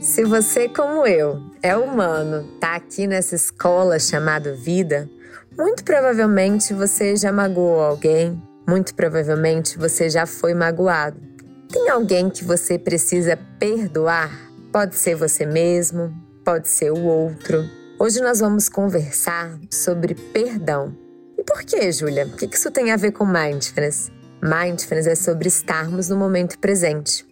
Se você, como eu, é humano, tá aqui nessa escola chamada vida, muito provavelmente você já magoou alguém, muito provavelmente você já foi magoado. Tem alguém que você precisa perdoar? Pode ser você mesmo, pode ser o outro. Hoje nós vamos conversar sobre perdão. E por que, Júlia? O que isso tem a ver com mindfulness? Mindfulness é sobre estarmos no momento presente.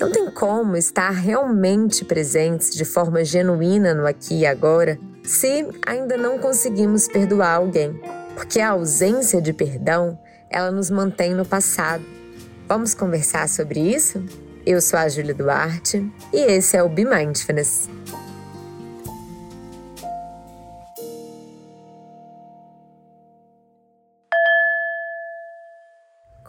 Não tem como estar realmente presentes de forma genuína no aqui e agora se ainda não conseguimos perdoar alguém, porque a ausência de perdão, ela nos mantém no passado. Vamos conversar sobre isso? Eu sou a Júlia Duarte e esse é o Be Mindfulness.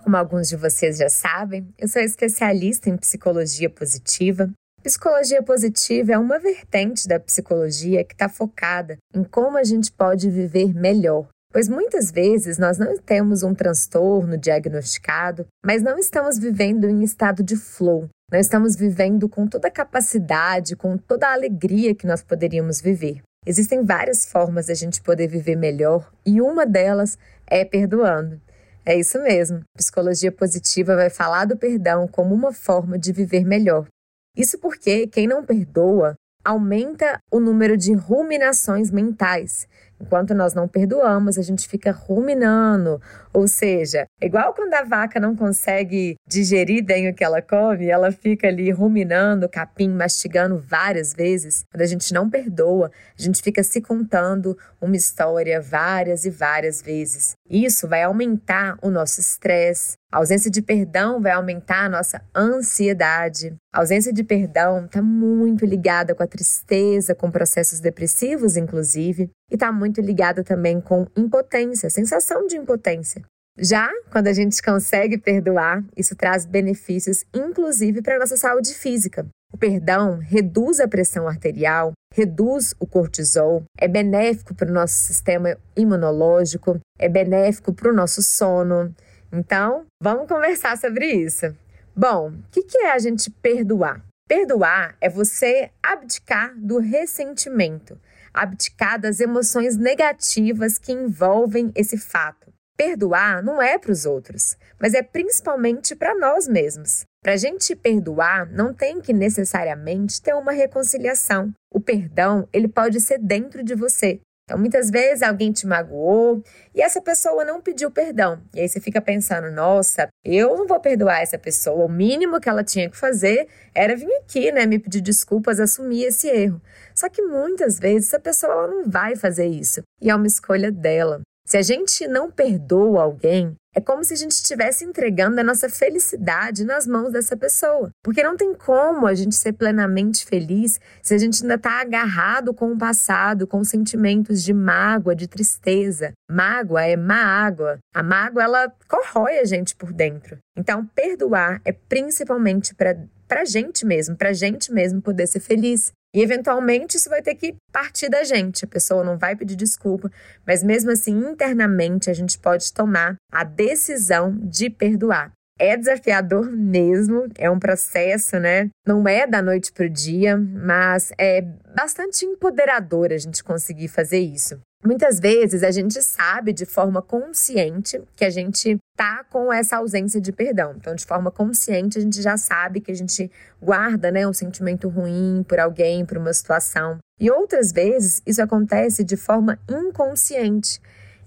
Como alguns de vocês já sabem, eu sou especialista em psicologia positiva. Psicologia positiva é uma vertente da psicologia que está focada em como a gente pode viver melhor. Pois muitas vezes nós não temos um transtorno diagnosticado, mas não estamos vivendo em estado de flow. Não estamos vivendo com toda a capacidade, com toda a alegria que nós poderíamos viver. Existem várias formas a gente poder viver melhor e uma delas é perdoando. É isso mesmo. Psicologia positiva vai falar do perdão como uma forma de viver melhor. Isso porque quem não perdoa aumenta o número de ruminações mentais. Enquanto nós não perdoamos, a gente fica ruminando. Ou seja, igual quando a vaca não consegue digerir bem o que ela come, ela fica ali ruminando, capim, mastigando várias vezes. Quando a gente não perdoa, a gente fica se contando uma história várias e várias vezes. Isso vai aumentar o nosso estresse, a ausência de perdão vai aumentar a nossa ansiedade. A ausência de perdão está muito ligada com a tristeza, com processos depressivos, inclusive, e está muito ligada também com impotência, sensação de impotência. Já quando a gente consegue perdoar, isso traz benefícios, inclusive para a nossa saúde física. O perdão reduz a pressão arterial, reduz o cortisol, é benéfico para o nosso sistema imunológico, é benéfico para o nosso sono então, vamos conversar sobre isso. Bom, o que, que é a gente perdoar? Perdoar é você abdicar do ressentimento, abdicar das emoções negativas que envolvem esse fato. Perdoar não é para os outros, mas é principalmente para nós mesmos. Para a gente perdoar, não tem que necessariamente ter uma reconciliação. O perdão, ele pode ser dentro de você. Então, muitas vezes alguém te magoou e essa pessoa não pediu perdão. E aí você fica pensando: nossa, eu não vou perdoar essa pessoa. O mínimo que ela tinha que fazer era vir aqui, né, me pedir desculpas, assumir esse erro. Só que muitas vezes essa pessoa ela não vai fazer isso e é uma escolha dela. Se a gente não perdoa alguém, é como se a gente estivesse entregando a nossa felicidade nas mãos dessa pessoa. Porque não tem como a gente ser plenamente feliz se a gente ainda está agarrado com o passado, com sentimentos de mágoa, de tristeza. Mágoa é má água. A mágoa, ela corrói a gente por dentro. Então, perdoar é principalmente para para gente mesmo, para gente mesmo poder ser feliz. E eventualmente isso vai ter que partir da gente. A pessoa não vai pedir desculpa, mas mesmo assim, internamente, a gente pode tomar a decisão de perdoar. É desafiador mesmo, é um processo, né? Não é da noite para o dia, mas é bastante empoderador a gente conseguir fazer isso. Muitas vezes a gente sabe de forma consciente que a gente tá com essa ausência de perdão. Então, de forma consciente, a gente já sabe que a gente guarda, né, um sentimento ruim por alguém, por uma situação. E outras vezes isso acontece de forma inconsciente.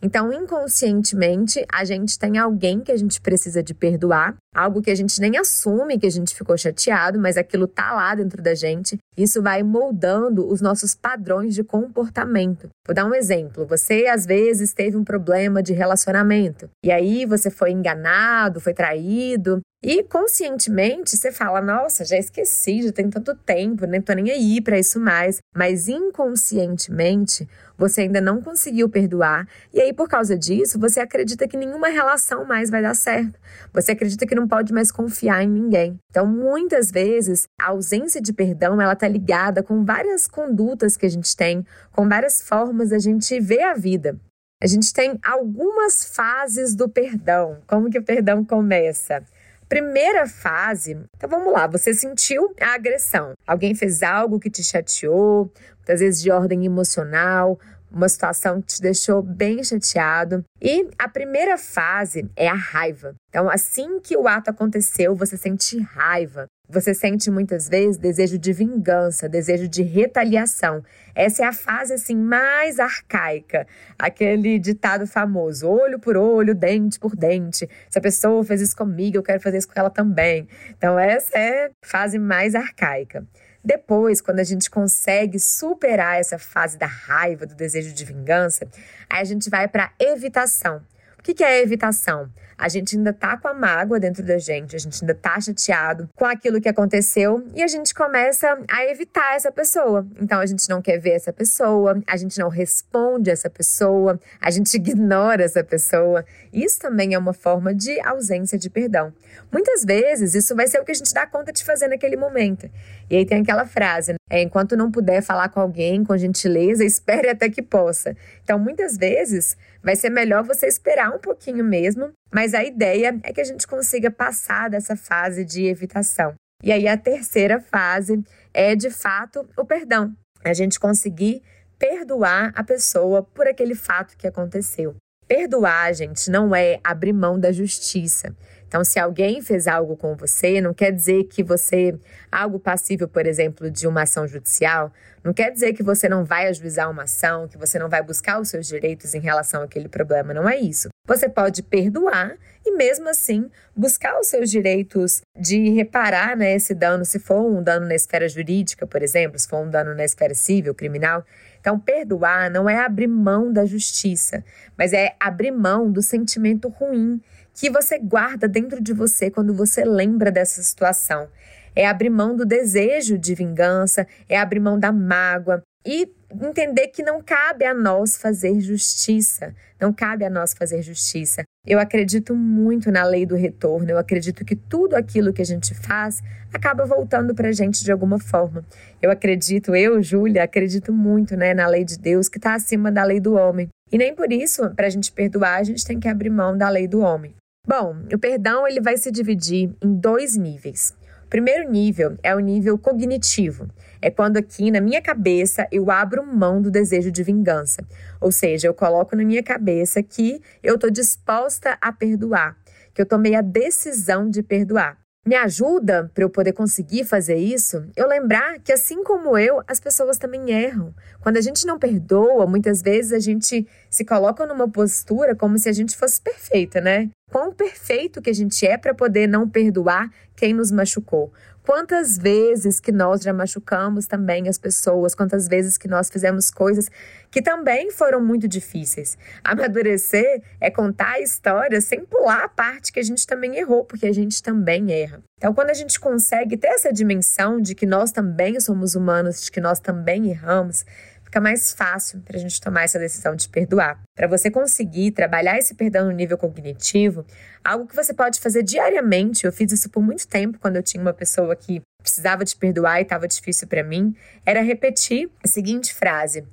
Então, inconscientemente, a gente tem alguém que a gente precisa de perdoar, algo que a gente nem assume que a gente ficou chateado, mas aquilo tá lá dentro da gente. Isso vai moldando os nossos padrões de comportamento. Vou dar um exemplo. Você às vezes teve um problema de relacionamento e aí você foi enganado, foi traído, e conscientemente você fala: Nossa, já esqueci, já tem tanto tempo, nem tô nem aí para isso mais. Mas inconscientemente você ainda não conseguiu perdoar. E aí, por causa disso, você acredita que nenhuma relação mais vai dar certo. Você acredita que não pode mais confiar em ninguém. Então, muitas vezes, a ausência de perdão ela tá ligada com várias condutas que a gente tem, com várias formas da gente ver a vida. A gente tem algumas fases do perdão. Como que o perdão começa? Primeira fase, então vamos lá, você sentiu a agressão. Alguém fez algo que te chateou, muitas vezes de ordem emocional, uma situação que te deixou bem chateado. E a primeira fase é a raiva. Então, assim que o ato aconteceu, você sente raiva. Você sente muitas vezes desejo de vingança, desejo de retaliação. Essa é a fase assim mais arcaica, aquele ditado famoso: olho por olho, dente por dente. Se a pessoa fez isso comigo, eu quero fazer isso com ela também. Então essa é a fase mais arcaica. Depois, quando a gente consegue superar essa fase da raiva, do desejo de vingança, aí a gente vai para evitação. O que é evitação? a gente ainda tá com a mágoa dentro da gente, a gente ainda tá chateado com aquilo que aconteceu e a gente começa a evitar essa pessoa. Então a gente não quer ver essa pessoa, a gente não responde essa pessoa, a gente ignora essa pessoa. Isso também é uma forma de ausência de perdão. Muitas vezes isso vai ser o que a gente dá conta de fazer naquele momento. E aí tem aquela frase, né? É, enquanto não puder falar com alguém com gentileza, espere até que possa. Então, muitas vezes, vai ser melhor você esperar um pouquinho mesmo, mas a ideia é que a gente consiga passar dessa fase de evitação. E aí, a terceira fase é, de fato, o perdão. A gente conseguir perdoar a pessoa por aquele fato que aconteceu. Perdoar, gente, não é abrir mão da justiça. Então, se alguém fez algo com você, não quer dizer que você, algo passível, por exemplo, de uma ação judicial, não quer dizer que você não vai ajuizar uma ação, que você não vai buscar os seus direitos em relação àquele problema. Não é isso. Você pode perdoar e, mesmo assim, buscar os seus direitos de reparar né, esse dano, se for um dano na esfera jurídica, por exemplo, se for um dano na esfera civil, criminal. Então, perdoar não é abrir mão da justiça, mas é abrir mão do sentimento ruim que você guarda dentro de você quando você lembra dessa situação. É abrir mão do desejo de vingança, é abrir mão da mágoa e entender que não cabe a nós fazer justiça. Não cabe a nós fazer justiça. Eu acredito muito na lei do retorno. Eu acredito que tudo aquilo que a gente faz acaba voltando para a gente de alguma forma. Eu acredito, eu, Júlia, acredito muito né, na lei de Deus que está acima da lei do homem. E nem por isso, para a gente perdoar, a gente tem que abrir mão da lei do homem. Bom, o perdão ele vai se dividir em dois níveis. O primeiro nível é o nível cognitivo. É quando aqui na minha cabeça eu abro mão do desejo de vingança. Ou seja, eu coloco na minha cabeça que eu estou disposta a perdoar, que eu tomei a decisão de perdoar. Me ajuda para eu poder conseguir fazer isso? Eu lembrar que, assim como eu, as pessoas também erram. Quando a gente não perdoa, muitas vezes a gente se coloca numa postura como se a gente fosse perfeita, né? Quão perfeito que a gente é para poder não perdoar quem nos machucou. Quantas vezes que nós já machucamos também as pessoas, quantas vezes que nós fizemos coisas que também foram muito difíceis. Amadurecer é contar a história sem pular a parte que a gente também errou, porque a gente também erra. Então, quando a gente consegue ter essa dimensão de que nós também somos humanos, de que nós também erramos, fica mais fácil para a gente tomar essa decisão de perdoar. Para você conseguir trabalhar esse perdão no nível cognitivo, algo que você pode fazer diariamente, eu fiz isso por muito tempo quando eu tinha uma pessoa que precisava de perdoar e estava difícil para mim, era repetir a seguinte frase: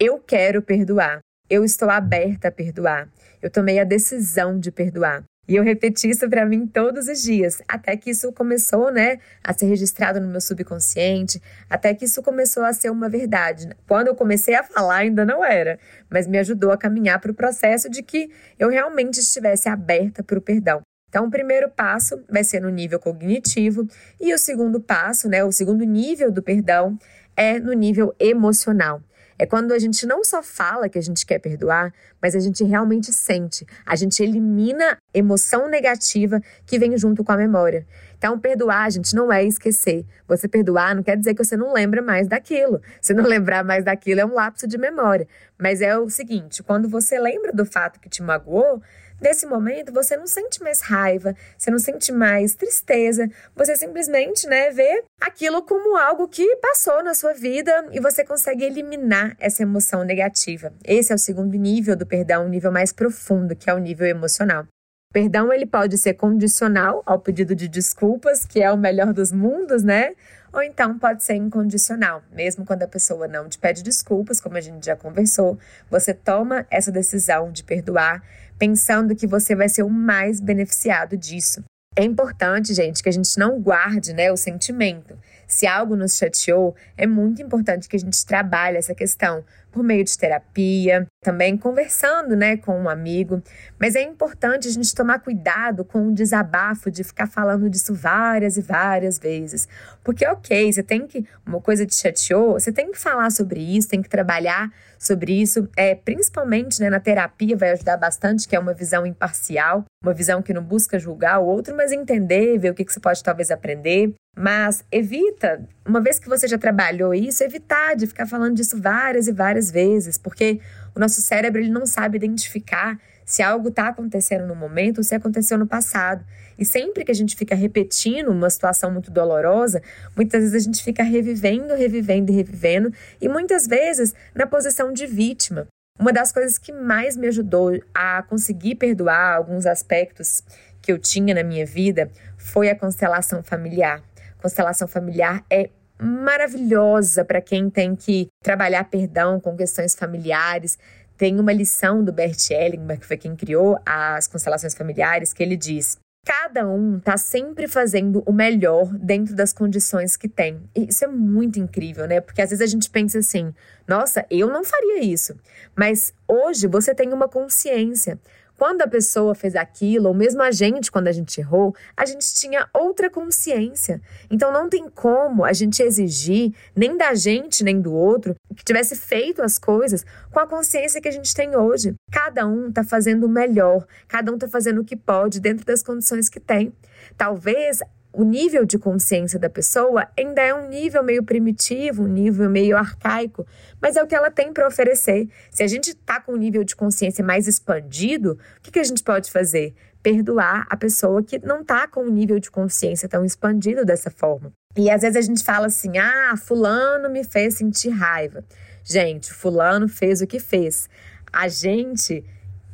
Eu quero perdoar. Eu estou aberta a perdoar. Eu tomei a decisão de perdoar. E eu repeti isso para mim todos os dias, até que isso começou, né, a ser registrado no meu subconsciente, até que isso começou a ser uma verdade. Quando eu comecei a falar ainda não era, mas me ajudou a caminhar para o processo de que eu realmente estivesse aberta para o perdão. Então, o primeiro passo vai ser no nível cognitivo e o segundo passo, né, o segundo nível do perdão é no nível emocional. É quando a gente não só fala que a gente quer perdoar, mas a gente realmente sente. A gente elimina emoção negativa que vem junto com a memória. Então, perdoar, gente, não é esquecer. Você perdoar não quer dizer que você não lembra mais daquilo. Se não lembrar mais daquilo, é um lapso de memória. Mas é o seguinte: quando você lembra do fato que te magoou, Nesse momento, você não sente mais raiva, você não sente mais tristeza, você simplesmente, né, vê aquilo como algo que passou na sua vida e você consegue eliminar essa emoção negativa. Esse é o segundo nível do perdão, um nível mais profundo, que é o nível emocional. Perdão ele pode ser condicional ao pedido de desculpas, que é o melhor dos mundos, né? Ou então pode ser incondicional, mesmo quando a pessoa não te pede desculpas, como a gente já conversou, você toma essa decisão de perdoar, pensando que você vai ser o mais beneficiado disso. É importante, gente, que a gente não guarde né, o sentimento. Se algo nos chateou, é muito importante que a gente trabalhe essa questão por meio de terapia, também conversando, né, com um amigo. Mas é importante a gente tomar cuidado com o desabafo de ficar falando disso várias e várias vezes. Porque, ok, você tem que, uma coisa te chateou, você tem que falar sobre isso, tem que trabalhar sobre isso. É, principalmente, né, na terapia vai ajudar bastante, que é uma visão imparcial, uma visão que não busca julgar o outro, mas entender, ver o que, que você pode talvez aprender. Mas evita, uma vez que você já trabalhou isso, evitar de ficar falando disso várias e várias vezes, porque o nosso cérebro ele não sabe identificar se algo está acontecendo no momento ou se aconteceu no passado. E sempre que a gente fica repetindo uma situação muito dolorosa, muitas vezes a gente fica revivendo, revivendo e revivendo, e muitas vezes na posição de vítima. Uma das coisas que mais me ajudou a conseguir perdoar alguns aspectos que eu tinha na minha vida foi a constelação familiar constelação familiar é maravilhosa para quem tem que trabalhar perdão com questões familiares. Tem uma lição do Bert Hellinger, que foi quem criou as constelações familiares, que ele diz: cada um está sempre fazendo o melhor dentro das condições que tem. E isso é muito incrível, né? Porque às vezes a gente pensa assim: nossa, eu não faria isso. Mas hoje você tem uma consciência. Quando a pessoa fez aquilo, ou mesmo a gente, quando a gente errou, a gente tinha outra consciência. Então não tem como a gente exigir, nem da gente, nem do outro, que tivesse feito as coisas com a consciência que a gente tem hoje. Cada um está fazendo o melhor, cada um está fazendo o que pode dentro das condições que tem. Talvez o nível de consciência da pessoa ainda é um nível meio primitivo, um nível meio arcaico, mas é o que ela tem para oferecer. Se a gente está com um nível de consciência mais expandido, o que, que a gente pode fazer? Perdoar a pessoa que não está com um nível de consciência tão expandido dessa forma. E às vezes a gente fala assim: ah, Fulano me fez sentir raiva. Gente, Fulano fez o que fez. A gente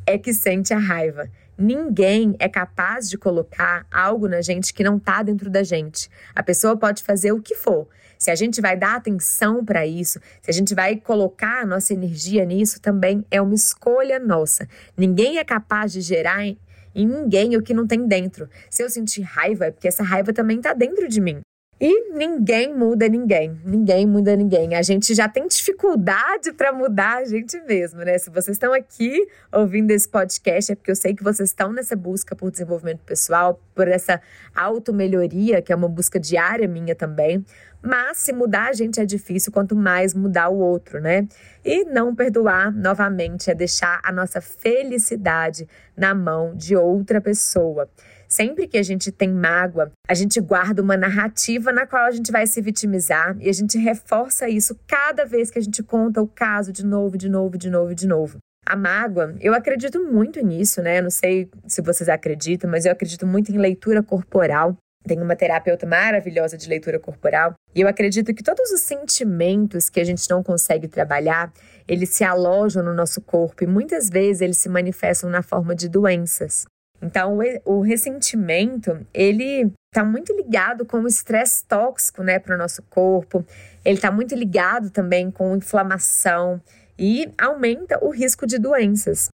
é que sente a raiva. Ninguém é capaz de colocar algo na gente que não está dentro da gente. A pessoa pode fazer o que for. Se a gente vai dar atenção para isso, se a gente vai colocar a nossa energia nisso, também é uma escolha nossa. Ninguém é capaz de gerar em, ninguém o que não tem dentro. Se eu sentir raiva, é porque essa raiva também está dentro de mim. E ninguém muda ninguém, ninguém muda ninguém. A gente já tem dificuldade para mudar a gente mesmo, né? Se vocês estão aqui ouvindo esse podcast, é porque eu sei que vocês estão nessa busca por desenvolvimento pessoal, por essa auto-melhoria, que é uma busca diária minha também. Mas se mudar a gente é difícil, quanto mais mudar o outro, né? E não perdoar, novamente, é deixar a nossa felicidade na mão de outra pessoa. Sempre que a gente tem mágoa, a gente guarda uma narrativa na qual a gente vai se vitimizar e a gente reforça isso cada vez que a gente conta o caso de novo, de novo, de novo, de novo. A mágoa, eu acredito muito nisso, né? Eu não sei se vocês acreditam, mas eu acredito muito em leitura corporal. Tem uma terapeuta maravilhosa de leitura corporal. E eu acredito que todos os sentimentos que a gente não consegue trabalhar, eles se alojam no nosso corpo e muitas vezes eles se manifestam na forma de doenças. Então, o ressentimento, ele está muito ligado com o estresse tóxico, né, para o nosso corpo. Ele está muito ligado também com inflamação e aumenta o risco de doenças.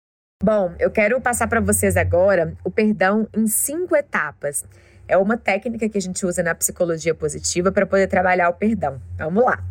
Bom, eu quero passar para vocês agora o perdão em cinco etapas. É uma técnica que a gente usa na psicologia positiva para poder trabalhar o perdão. Vamos lá.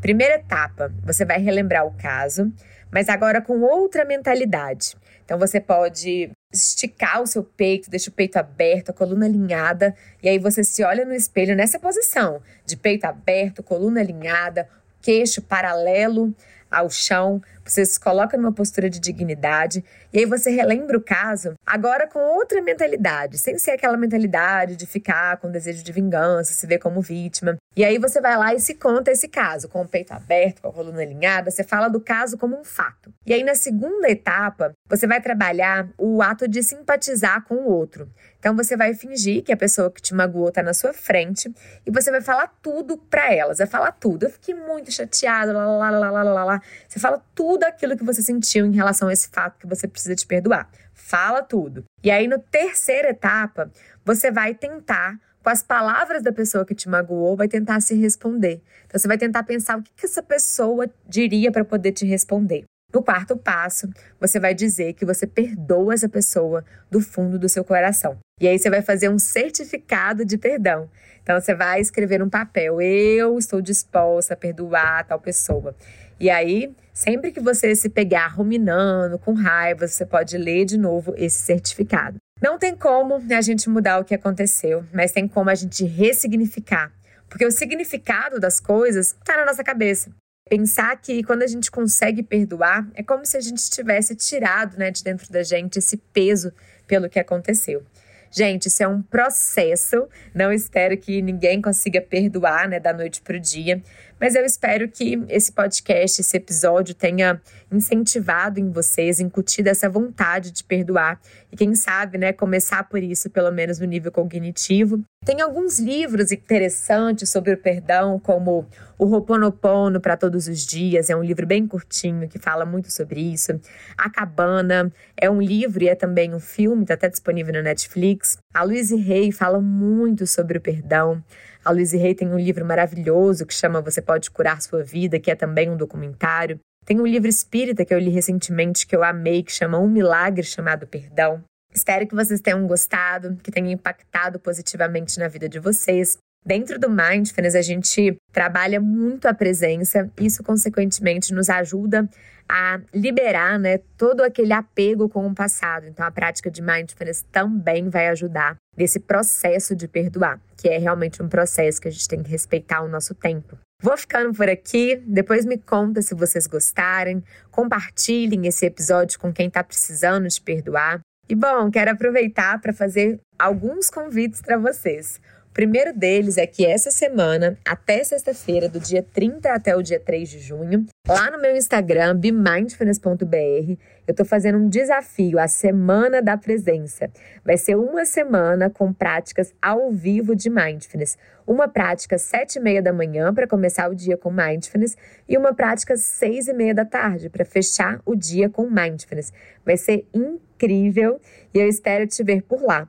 Primeira etapa, você vai relembrar o caso, mas agora com outra mentalidade. Então você pode esticar o seu peito, deixa o peito aberto, a coluna alinhada, e aí você se olha no espelho nessa posição, de peito aberto, coluna alinhada, queixo paralelo ao chão, você se coloca numa postura de dignidade e aí você relembra o caso, agora com outra mentalidade, sem ser aquela mentalidade de ficar com desejo de vingança, se ver como vítima. E aí você vai lá e se conta esse caso, com o peito aberto, com a coluna alinhada, você fala do caso como um fato. E aí na segunda etapa, você vai trabalhar o ato de simpatizar com o outro. Então você vai fingir que a pessoa que te magoou tá na sua frente e você vai falar tudo para elas, vai falar tudo. Eu fiquei muito chateada, lá, lá, lá, lá, lá, lá. Você fala tudo aquilo que você sentiu em relação a esse fato que você precisa te perdoar. Fala tudo. E aí, na terceira etapa, você vai tentar com as palavras da pessoa que te magoou, vai tentar se responder. Então, você vai tentar pensar o que, que essa pessoa diria para poder te responder. No quarto passo, você vai dizer que você perdoa essa pessoa do fundo do seu coração. E aí você vai fazer um certificado de perdão. Então você vai escrever um papel: eu estou disposta a perdoar tal pessoa. E aí, sempre que você se pegar ruminando, com raiva, você pode ler de novo esse certificado. Não tem como a gente mudar o que aconteceu, mas tem como a gente ressignificar. Porque o significado das coisas está na nossa cabeça. Pensar que quando a gente consegue perdoar, é como se a gente tivesse tirado né, de dentro da gente esse peso pelo que aconteceu. Gente, isso é um processo. Não espero que ninguém consiga perdoar, né, da noite para o dia. Mas eu espero que esse podcast, esse episódio tenha incentivado em vocês, incutido essa vontade de perdoar e quem sabe, né, começar por isso, pelo menos no nível cognitivo. Tem alguns livros interessantes sobre o perdão, como O Roponopono para Todos os Dias, é um livro bem curtinho que fala muito sobre isso. A Cabana é um livro e é também um filme, está até disponível na Netflix. A Louise Hay fala muito sobre o perdão. A Louise Hay tem um livro maravilhoso que chama Você Pode Curar Sua Vida, que é também um documentário. Tem um livro espírita que eu li recentemente que eu amei, que chama Um Milagre Chamado Perdão. Espero que vocês tenham gostado, que tenha impactado positivamente na vida de vocês. Dentro do Mindfulness, a gente trabalha muito a presença, isso, consequentemente, nos ajuda a liberar né, todo aquele apego com o passado. Então, a prática de Mindfulness também vai ajudar nesse processo de perdoar, que é realmente um processo que a gente tem que respeitar o nosso tempo. Vou ficando por aqui. Depois me conta se vocês gostarem. Compartilhem esse episódio com quem está precisando de perdoar. E bom, quero aproveitar para fazer alguns convites para vocês primeiro deles é que essa semana, até sexta-feira, do dia 30 até o dia 3 de junho, lá no meu Instagram, bemindfulness.br, eu tô fazendo um desafio, a Semana da Presença. Vai ser uma semana com práticas ao vivo de Mindfulness. Uma prática às sete e meia da manhã para começar o dia com Mindfulness e uma prática às seis e meia da tarde para fechar o dia com Mindfulness. Vai ser incrível e eu espero te ver por lá.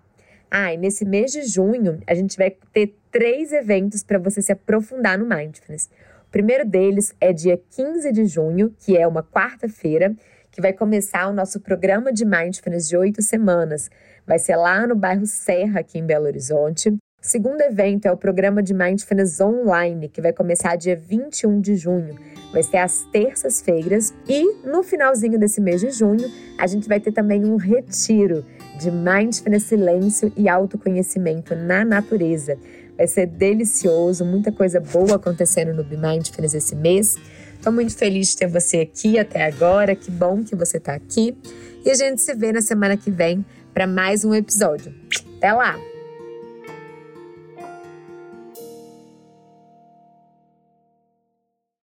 Ah, e nesse mês de junho, a gente vai ter três eventos para você se aprofundar no Mindfulness. O primeiro deles é dia 15 de junho, que é uma quarta-feira, que vai começar o nosso programa de Mindfulness de oito semanas. Vai ser lá no bairro Serra, aqui em Belo Horizonte. Segundo evento é o programa de Mindfulness Online, que vai começar dia 21 de junho. Vai ser às terças-feiras. E no finalzinho desse mês de junho, a gente vai ter também um retiro de mindfulness, silêncio e autoconhecimento na natureza. Vai ser delicioso, muita coisa boa acontecendo no Be Mindfulness esse mês. Estou muito feliz de ter você aqui até agora. Que bom que você está aqui. E a gente se vê na semana que vem para mais um episódio. Até lá!